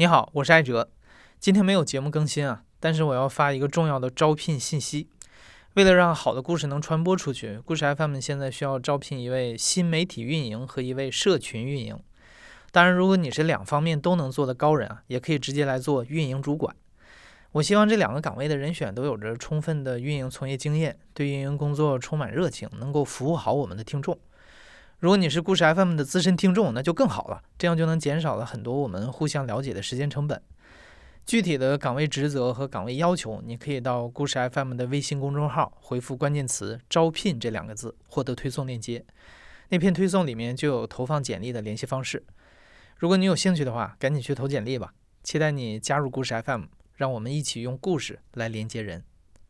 你好，我是艾哲。今天没有节目更新啊，但是我要发一个重要的招聘信息。为了让好的故事能传播出去，故事 FM 现在需要招聘一位新媒体运营和一位社群运营。当然，如果你是两方面都能做的高人啊，也可以直接来做运营主管。我希望这两个岗位的人选都有着充分的运营从业经验，对运营工作充满热情，能够服务好我们的听众。如果你是故事 FM 的资深听众，那就更好了，这样就能减少了很多我们互相了解的时间成本。具体的岗位职责和岗位要求，你可以到故事 FM 的微信公众号回复关键词“招聘”这两个字，获得推送链接。那篇推送里面就有投放简历的联系方式。如果你有兴趣的话，赶紧去投简历吧。期待你加入故事 FM，让我们一起用故事来连接人。